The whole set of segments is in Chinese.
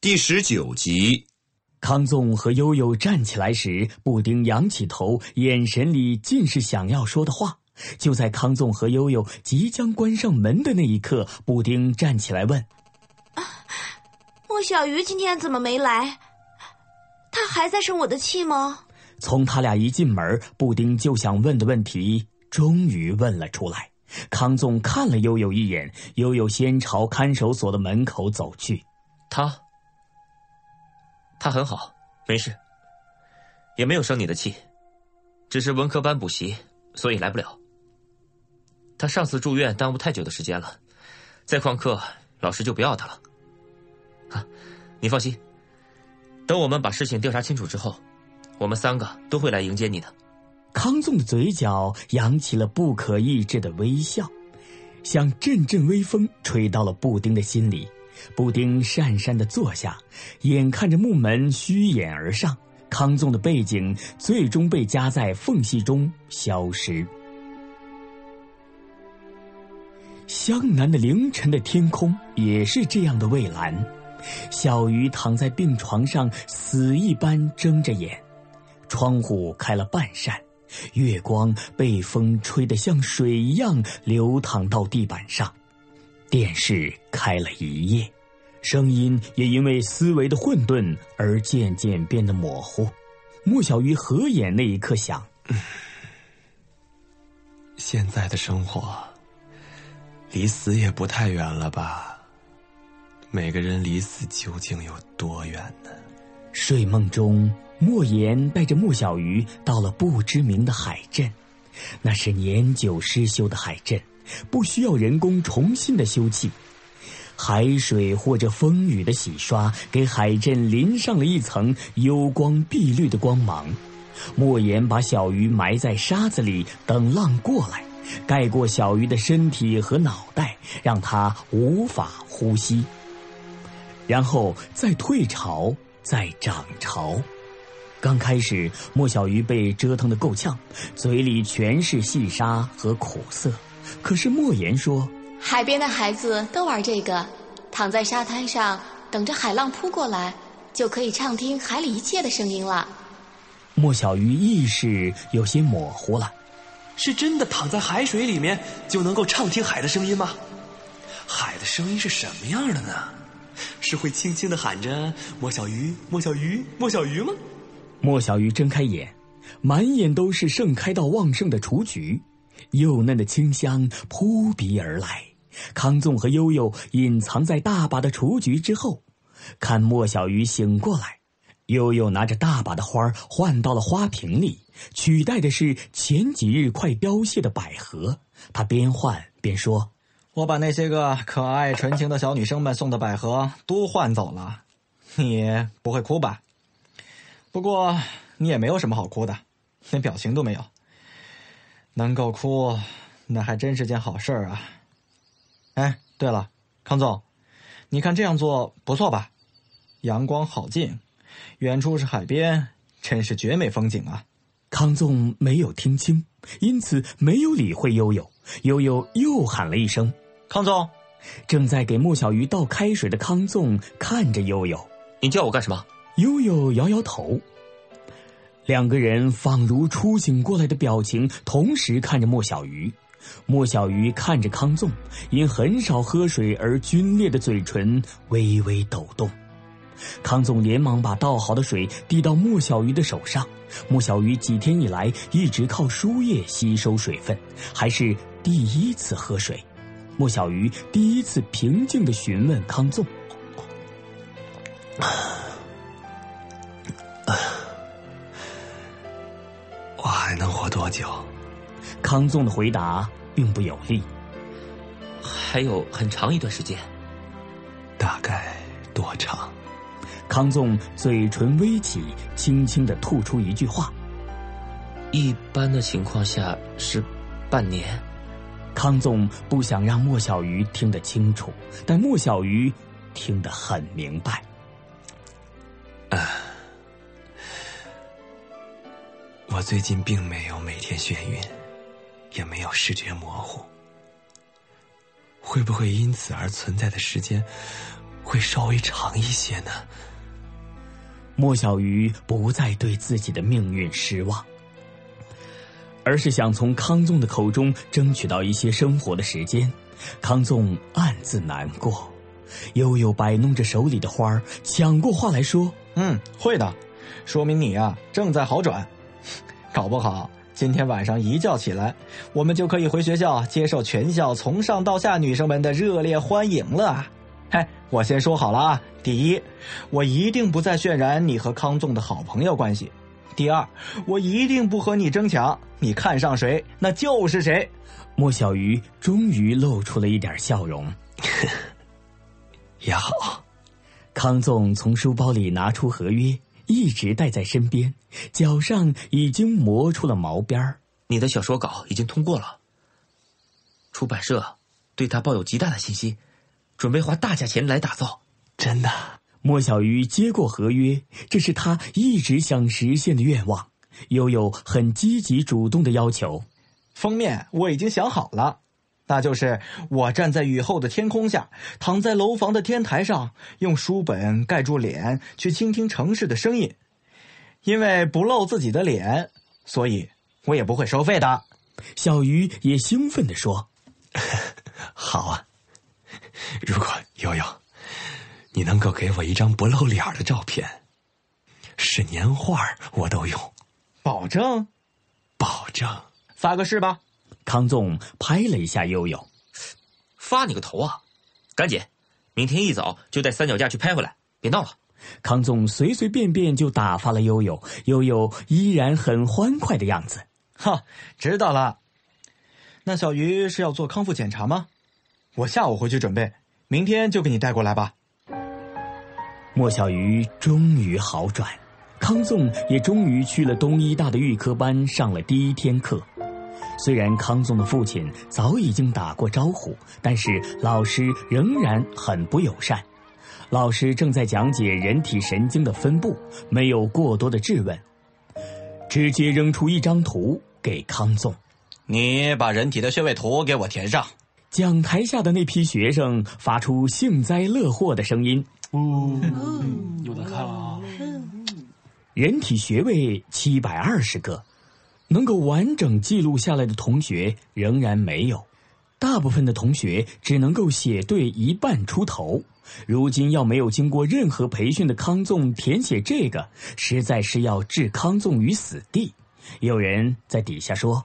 第十九集，康纵和悠悠站起来时，布丁仰起头，眼神里尽是想要说的话。就在康纵和悠悠即将关上门的那一刻，布丁站起来问莫小鱼今天怎么没来？他还在生我的气吗？：“从他俩一进门，布丁就想问的问题，终于问了出来。”康纵看了悠悠一眼，悠悠先朝看守所的门口走去。他，他很好，没事，也没有生你的气，只是文科班补习，所以来不了。他上次住院耽误太久的时间了，再旷课，老师就不要他了。啊，你放心，等我们把事情调查清楚之后，我们三个都会来迎接你的。康纵的嘴角扬起了不可抑制的微笑，像阵阵微风吹到了布丁的心里。布丁讪讪的坐下，眼看着木门虚掩而上，康纵的背景最终被夹在缝隙中消失。湘南的凌晨的天空也是这样的蔚蓝，小鱼躺在病床上，死一般睁着眼，窗户开了半扇。月光被风吹得像水一样流淌到地板上，电视开了一夜，声音也因为思维的混沌而渐渐变得模糊。莫小鱼合眼那一刻想：现在的生活，离死也不太远了吧？每个人离死究竟有多远呢？睡梦中，莫言带着莫小鱼到了不知名的海镇，那是年久失修的海镇，不需要人工重新的修葺。海水或者风雨的洗刷，给海镇淋上了一层幽光碧绿的光芒。莫言把小鱼埋在沙子里，等浪过来，盖过小鱼的身体和脑袋，让它无法呼吸。然后再退潮，再涨潮。刚开始，莫小鱼被折腾得够呛，嘴里全是细沙和苦涩。可是莫言说。海边的孩子都玩这个，躺在沙滩上等着海浪扑过来，就可以畅听海里一切的声音了。莫小鱼意识有些模糊了，是真的躺在海水里面就能够畅听海的声音吗？海的声音是什么样的呢？是会轻轻的喊着“莫小鱼，莫小鱼，莫小鱼”吗？莫小鱼睁开眼，满眼都是盛开到旺盛的雏菊，幼嫩的清香扑鼻而来。康纵和悠悠隐藏在大把的雏菊之后，看莫小鱼醒过来。悠悠拿着大把的花换到了花瓶里，取代的是前几日快凋谢的百合。他边换边说：“我把那些个可爱纯情的小女生们送的百合都换走了，你不会哭吧？不过你也没有什么好哭的，连表情都没有。能够哭，那还真是件好事儿啊！哎，对了，康总，你看这样做不错吧？阳光好近。”远处是海边，真是绝美风景啊！康纵没有听清，因此没有理会悠悠。悠悠又喊了一声：“康纵！”正在给莫小鱼倒开水的康纵看着悠悠：“你叫我干什么？”悠悠摇摇头。两个人仿如初醒过来的表情，同时看着莫小鱼。莫小鱼看着康纵，因很少喝水而皲裂的嘴唇微微抖动。康总连忙把倒好的水递到莫小鱼的手上。莫小鱼几天以来一直靠输液吸收水分，还是第一次喝水。莫小鱼第一次平静地询问康纵：“久？康纵的回答并不有力。还有很长一段时间。大概多长？康纵嘴唇微起，轻轻的吐出一句话：“一般的情况下是半年。”康纵不想让莫小鱼听得清楚，但莫小鱼听得很明白。我最近并没有每天眩晕，也没有视觉模糊。会不会因此而存在的时间会稍微长一些呢？莫小鱼不再对自己的命运失望，而是想从康纵的口中争取到一些生活的时间。康纵暗自难过，悠悠摆弄着手里的花儿，抢过话来说：“嗯，会的，说明你啊正在好转，搞不好。”今天晚上一觉起来，我们就可以回学校接受全校从上到下女生们的热烈欢迎了。嘿，我先说好了啊，第一，我一定不再渲染你和康纵的好朋友关系；第二，我一定不和你争抢，你看上谁那就是谁。莫小鱼终于露出了一点笑容。也好，康纵从书包里拿出合约。一直带在身边，脚上已经磨出了毛边儿。你的小说稿已经通过了，出版社对他抱有极大的信心，准备花大价钱来打造。真的，莫小鱼接过合约，这是他一直想实现的愿望。悠悠很积极主动的要求，封面我已经想好了。那就是我站在雨后的天空下，躺在楼房的天台上，用书本盖住脸，去倾听城市的声音。因为不露自己的脸，所以我也不会收费的。小鱼也兴奋地说：“好啊！如果悠悠，你能够给我一张不露脸的照片，是年画我都用，保证，保证，发个誓吧。”康纵拍了一下悠悠，发你个头啊！赶紧，明天一早就带三脚架去拍回来，别闹了。康纵随随便便就打发了悠悠，悠悠依然很欢快的样子。哈，知道了。那小鱼是要做康复检查吗？我下午回去准备，明天就给你带过来吧。莫小鱼终于好转，康纵也终于去了东医大的预科班上了第一天课。虽然康纵的父亲早已经打过招呼，但是老师仍然很不友善。老师正在讲解人体神经的分布，没有过多的质问，直接扔出一张图给康纵：“你把人体的穴位图给我填上。”讲台下的那批学生发出幸灾乐祸的声音：“哦，有的看了啊！”人体穴位七百二十个。能够完整记录下来的同学仍然没有，大部分的同学只能够写对一半出头。如今要没有经过任何培训的康纵填写这个，实在是要置康纵于死地。有人在底下说：“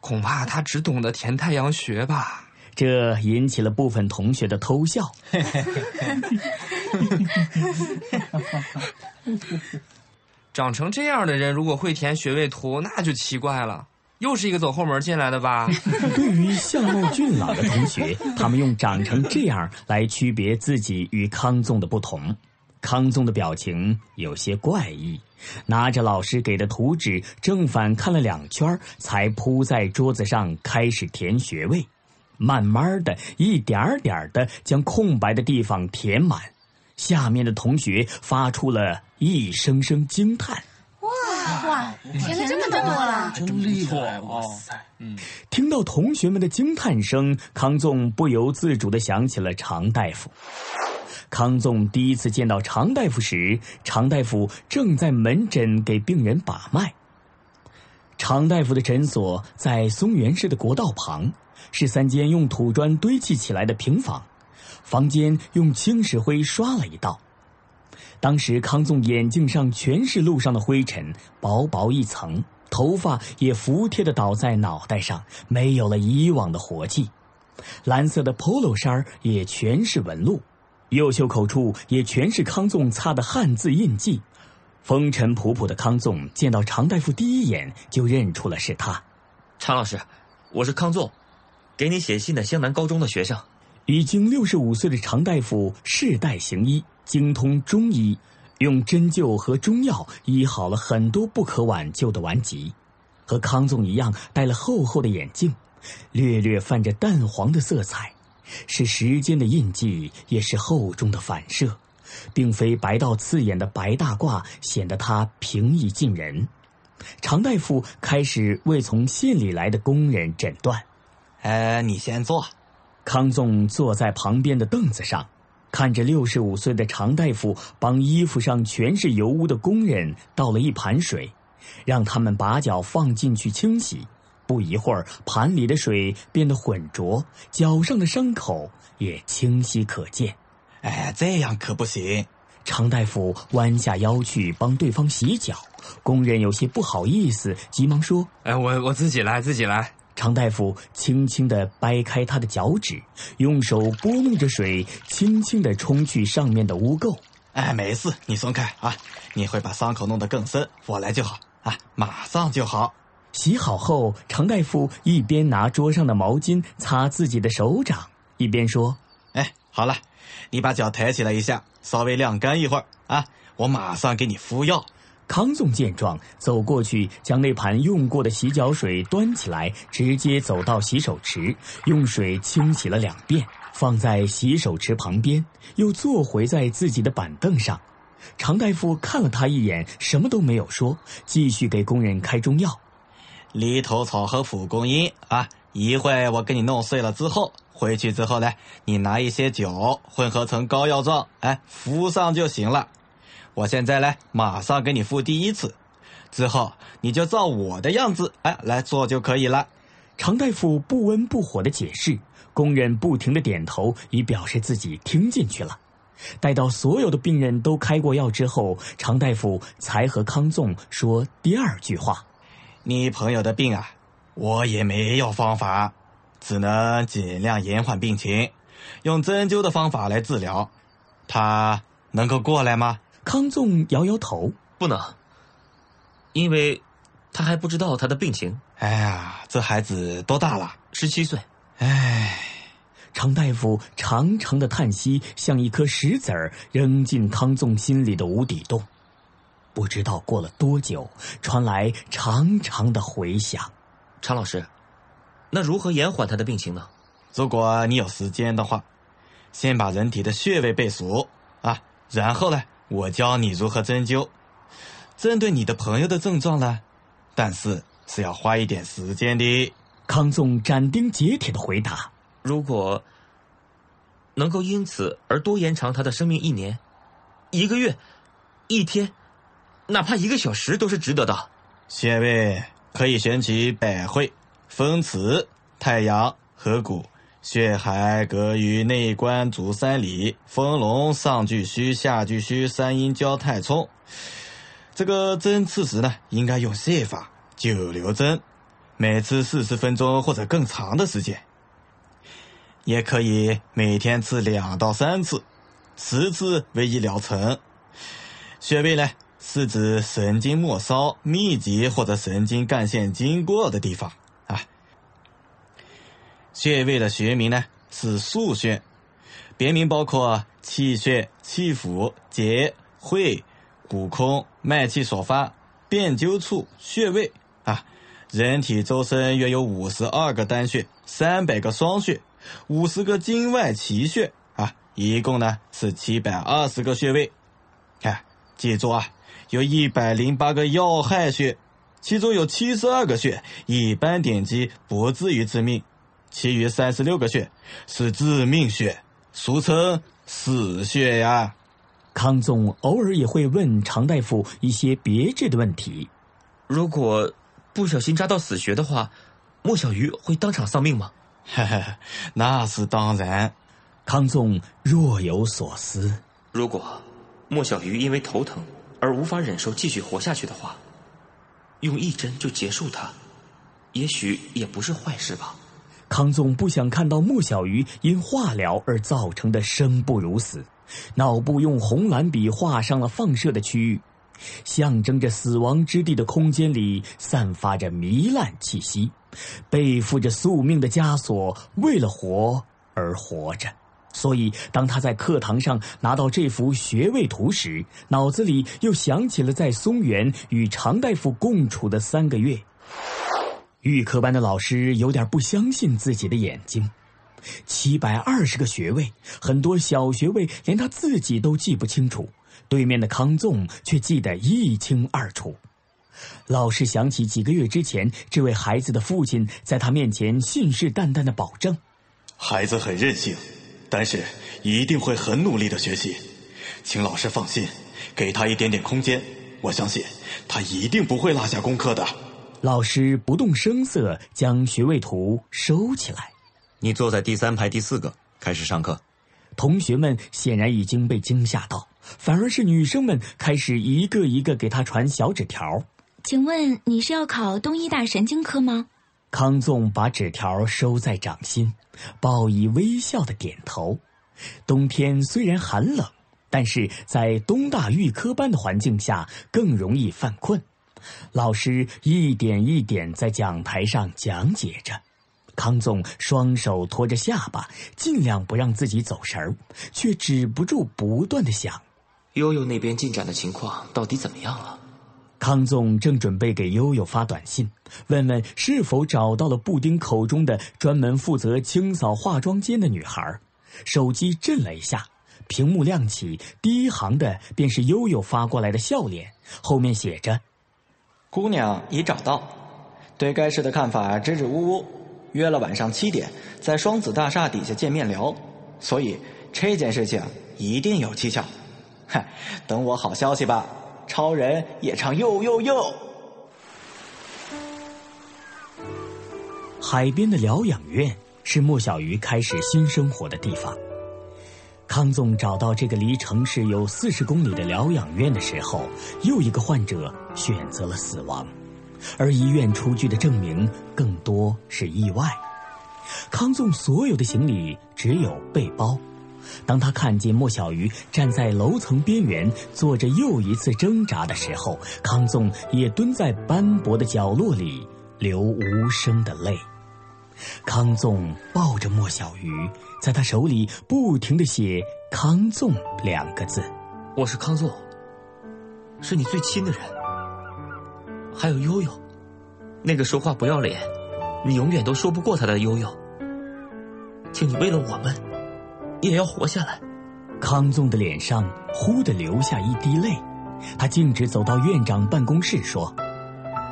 恐怕他只懂得填太阳穴吧。”这引起了部分同学的偷笑。长成这样的人，如果会填穴位图，那就奇怪了。又是一个走后门进来的吧？对于相貌俊朗的同学，他们用长成这样来区别自己与康纵的不同。康纵的表情有些怪异，拿着老师给的图纸正反看了两圈，才铺在桌子上开始填穴位，慢慢的一点点的将空白的地方填满。下面的同学发出了一声声惊叹：“哇哇，填了这么多了，真厉害！哇塞！”嗯，听到同学们的惊叹声，康纵不由自主的想起了常大夫。康纵第一次见到常大夫时，常大夫正在门诊给病人把脉。常大夫的诊所在松原市的国道旁，是三间用土砖堆砌起来的平房。房间用青石灰刷了一道，当时康纵眼镜上全是路上的灰尘，薄薄一层，头发也服帖的倒在脑袋上，没有了以往的活气。蓝色的 polo 衫也全是纹路，右袖口处也全是康纵擦的汗渍印记，风尘仆仆的康纵见到常大夫第一眼就认出了是他。常老师，我是康纵，给你写信的湘南高中的学生。已经六十五岁的常大夫世代行医，精通中医，用针灸和中药医好了很多不可挽救的顽疾。和康纵一样，戴了厚厚的眼镜，略略泛着淡黄的色彩，是时间的印记，也是厚重的反射。并非白到刺眼的白大褂显得他平易近人。常大夫开始为从县里来的工人诊断。呃，你先坐。康纵坐在旁边的凳子上，看着六十五岁的常大夫帮衣服上全是油污的工人倒了一盘水，让他们把脚放进去清洗。不一会儿，盘里的水变得浑浊，脚上的伤口也清晰可见。哎，这样可不行！常大夫弯下腰去帮对方洗脚，工人有些不好意思，急忙说：“哎，我我自己来，自己来。”常大夫轻轻地掰开他的脚趾，用手拨弄着水，轻轻地冲去上面的污垢。哎，没事，你松开啊！你会把伤口弄得更深，我来就好啊，马上就好。洗好后，常大夫一边拿桌上的毛巾擦自己的手掌，一边说：“哎，好了。”你把脚抬起来一下，稍微晾干一会儿啊！我马上给你敷药。康纵见状，走过去将那盘用过的洗脚水端起来，直接走到洗手池，用水清洗了两遍，放在洗手池旁边，又坐回在自己的板凳上。常大夫看了他一眼，什么都没有说，继续给工人开中药：犁头草和蒲公英啊！一会我给你弄碎了之后。回去之后呢，你拿一些酒混合成膏药状，哎，敷上就行了。我现在呢，马上给你付第一次，之后你就照我的样子，哎，来做就可以了。常大夫不温不火的解释，工人不停的点头，以表示自己听进去了。待到所有的病人都开过药之后，常大夫才和康纵说第二句话：“你朋友的病啊，我也没有方法。”只能尽量延缓病情，用针灸的方法来治疗。他能够过来吗？康纵摇摇头，不能，因为他还不知道他的病情。哎呀，这孩子多大了？十七岁。哎，常大夫长长的叹息，像一颗石子儿扔进康纵心里的无底洞。不知道过了多久，传来长长的回响。常老师。那如何延缓他的病情呢？如果你有时间的话，先把人体的穴位背熟啊，然后呢，我教你如何针灸，针对你的朋友的症状呢，但是是要花一点时间的。康纵斩钉截铁的回答：“如果能够因此而多延长他的生命一年、一个月、一天，哪怕一个小时，都是值得的。穴位可以选取百会。”风池、太阳、合谷、血海隔于内关足三里，丰隆上巨虚，下巨虚，三阴交太冲。这个针刺时呢，应该用泻法，久留针，每次四十分钟或者更长的时间。也可以每天刺两到三次，十次为一疗程。穴位呢，是指神经末梢密集或者神经干线经过的地方。穴位的学名呢是腧穴，别名包括气血、气府、结、会、骨空、脉气所发、辨灸处、穴位啊。人体周身约有五十二个单穴，三百个双穴，五十个经外奇穴啊，一共呢是七百二十个穴位。看，记住啊，有一百零八个要害穴，其中有七十二个穴一般点击不至于致命。其余三十六个穴是致命穴，俗称死穴呀。康总偶尔也会问常大夫一些别致的问题。如果不小心扎到死穴的话，莫小鱼会当场丧命吗？哈哈，那是当然。康纵若有所思。如果莫小鱼因为头疼而无法忍受继续活下去的话，用一针就结束他，也许也不是坏事吧。康纵不想看到莫小鱼因化疗而造成的生不如死，脑部用红蓝笔画上了放射的区域。象征着死亡之地的空间里散发着糜烂气息，背负着宿命的枷锁，为了活而活着。所以，当他在课堂上拿到这幅穴位图时，脑子里又想起了在松原与常大夫共处的三个月。预科班的老师有点不相信自己的眼睛，七百二十个穴位，很多小穴位连他自己都记不清楚，对面的康纵却记得一清二楚。老师想起几个月之前，这位孩子的父亲在他面前信誓旦旦的保证：“孩子很任性。”但是一定会很努力的学习，请老师放心，给他一点点空间，我相信他一定不会落下功课的。老师不动声色将学位图收起来。你坐在第三排第四个，开始上课。同学们显然已经被惊吓到，反而是女生们开始一个一个给他传小纸条。请问你是要考东医大神经科吗？康纵把纸条收在掌心，报以微笑的点头。冬天虽然寒冷，但是在东大预科班的环境下更容易犯困。老师一点一点在讲台上讲解着，康纵双手托着下巴，尽量不让自己走神儿，却止不住不断的想：悠悠那边进展的情况到底怎么样了？康纵正准备给悠悠发短信，问问是否找到了布丁口中的专门负责清扫化妆间的女孩，手机震了一下，屏幕亮起，第一行的便是悠悠发过来的笑脸，后面写着：“姑娘已找到，对该事的看法支支吾吾，约了晚上七点在双子大厦底下见面聊，所以这件事情一定有蹊跷。嗨，等我好消息吧。”超人也唱又又又。海边的疗养院是莫小鱼开始新生活的地方。康纵找到这个离城市有四十公里的疗养院的时候，又一个患者选择了死亡，而医院出具的证明更多是意外。康纵所有的行李只有背包。当他看见莫小鱼站在楼层边缘做着又一次挣扎的时候，康纵也蹲在斑驳的角落里流无声的泪。康纵抱着莫小鱼，在他手里不停的写“康纵”两个字。我是康纵，是你最亲的人。还有悠悠，那个说话不要脸，你永远都说不过他的悠悠。请你为了我们。也要活下来。康纵的脸上忽地流下一滴泪，他径直走到院长办公室说：“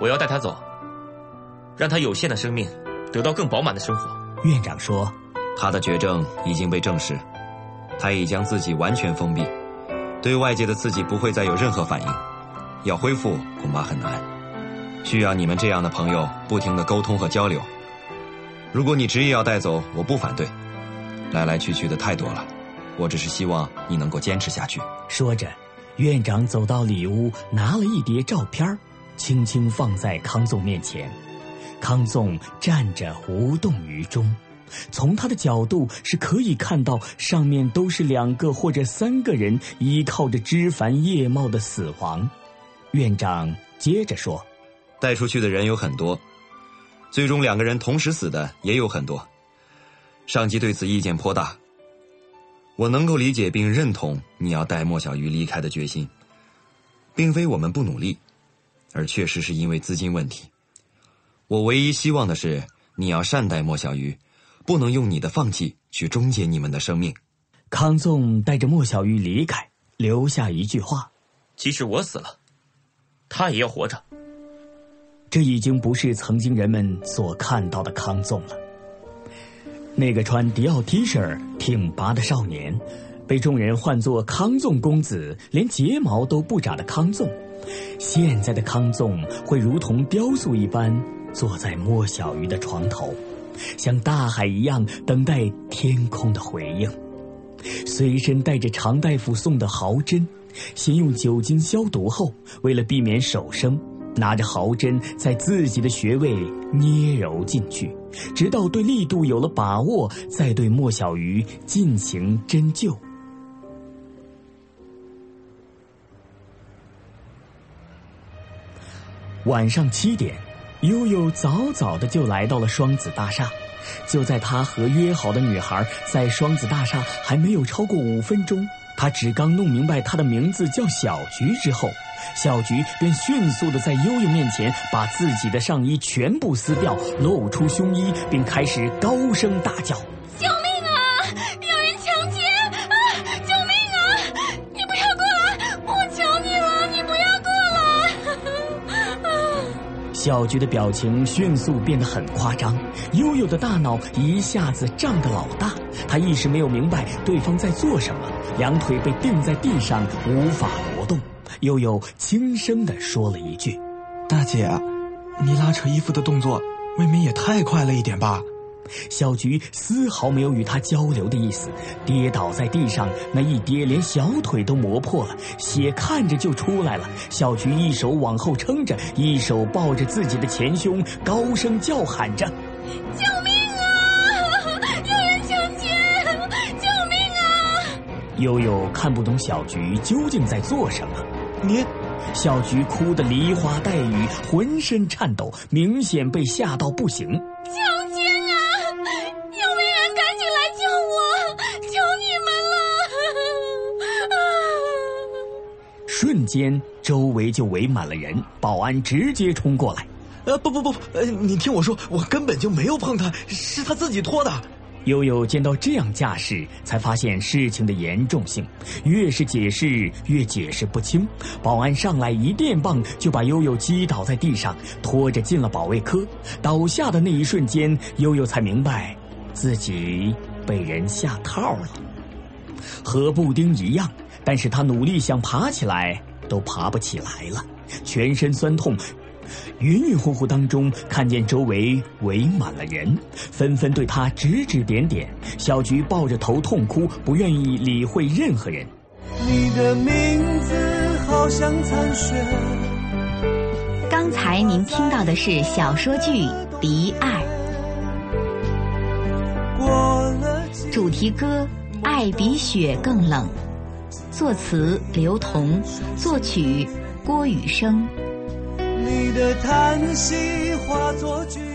我要带他走，让他有限的生命得到更饱满的生活。”院长说：“他的绝症已经被证实，他已将自己完全封闭，对外界的刺激不会再有任何反应，要恢复恐怕很难，需要你们这样的朋友不停的沟通和交流。如果你执意要带走，我不反对。”来来去去的太多了，我只是希望你能够坚持下去。说着，院长走到里屋，拿了一叠照片，轻轻放在康纵面前。康纵站着无动于衷，从他的角度是可以看到，上面都是两个或者三个人依靠着枝繁叶茂的死亡。院长接着说：“带出去的人有很多，最终两个人同时死的也有很多。”上级对此意见颇大。我能够理解并认同你要带莫小鱼离开的决心，并非我们不努力，而确实是因为资金问题。我唯一希望的是你要善待莫小鱼，不能用你的放弃去终结你们的生命。康纵带着莫小鱼离开，留下一句话：“即使我死了，他也要活着。”这已经不是曾经人们所看到的康纵了。那个穿迪奥 T 恤、挺拔的少年，被众人唤作康纵公子，连睫毛都不眨的康纵。现在的康纵会如同雕塑一般坐在莫小鱼的床头，像大海一样等待天空的回应。随身带着常大夫送的毫针，先用酒精消毒后，为了避免手生。拿着毫针在自己的穴位捏揉进去，直到对力度有了把握，再对莫小鱼进行针灸。晚上七点，悠悠早早的就来到了双子大厦。就在他和约好的女孩在双子大厦还没有超过五分钟，他只刚弄明白他的名字叫小菊之后，小菊便迅速的在悠悠面前把自己的上衣全部撕掉，露出胸衣，并开始高声大叫。救命啊！有人强奸啊！救命啊！你不要过来！我求你了，你不要过来 小菊的表情迅速变得很夸张，悠悠的大脑一下子胀得老大。他一时没有明白对方在做什么，两腿被钉在地上，无法挪动。悠悠轻声的说了一句：“大姐，你拉扯衣服的动作未免也太快了一点吧？”小菊丝毫没有与他交流的意思，跌倒在地上，那一跌连小腿都磨破了，血看着就出来了。小菊一手往后撑着，一手抱着自己的前胸，高声叫喊着：“救命悠悠看不懂小菊究竟在做什么。你，小菊哭得梨花带雨，浑身颤抖，明显被吓到不行。小娟啊，有没有人赶紧来救我？求你们了瞬间，周围就围满了人，保安直接冲过来。呃，不不不，呃，你听我说，我根本就没有碰他，是他自己脱的。悠悠见到这样架势，才发现事情的严重性。越是解释，越解释不清。保安上来一电棒，就把悠悠击倒在地上，拖着进了保卫科。倒下的那一瞬间，悠悠才明白，自己被人下套了，和布丁一样。但是他努力想爬起来，都爬不起来了，全身酸痛。晕晕乎乎当中，看见周围围满了人，纷纷对他指指点点。小菊抱着头痛哭，不愿意理会任何人。你的名字好像残雪。刚才您听到的是小说剧《离爱》，主题歌《爱比雪更冷》。作词刘同，作曲郭雨生。的叹息化作句。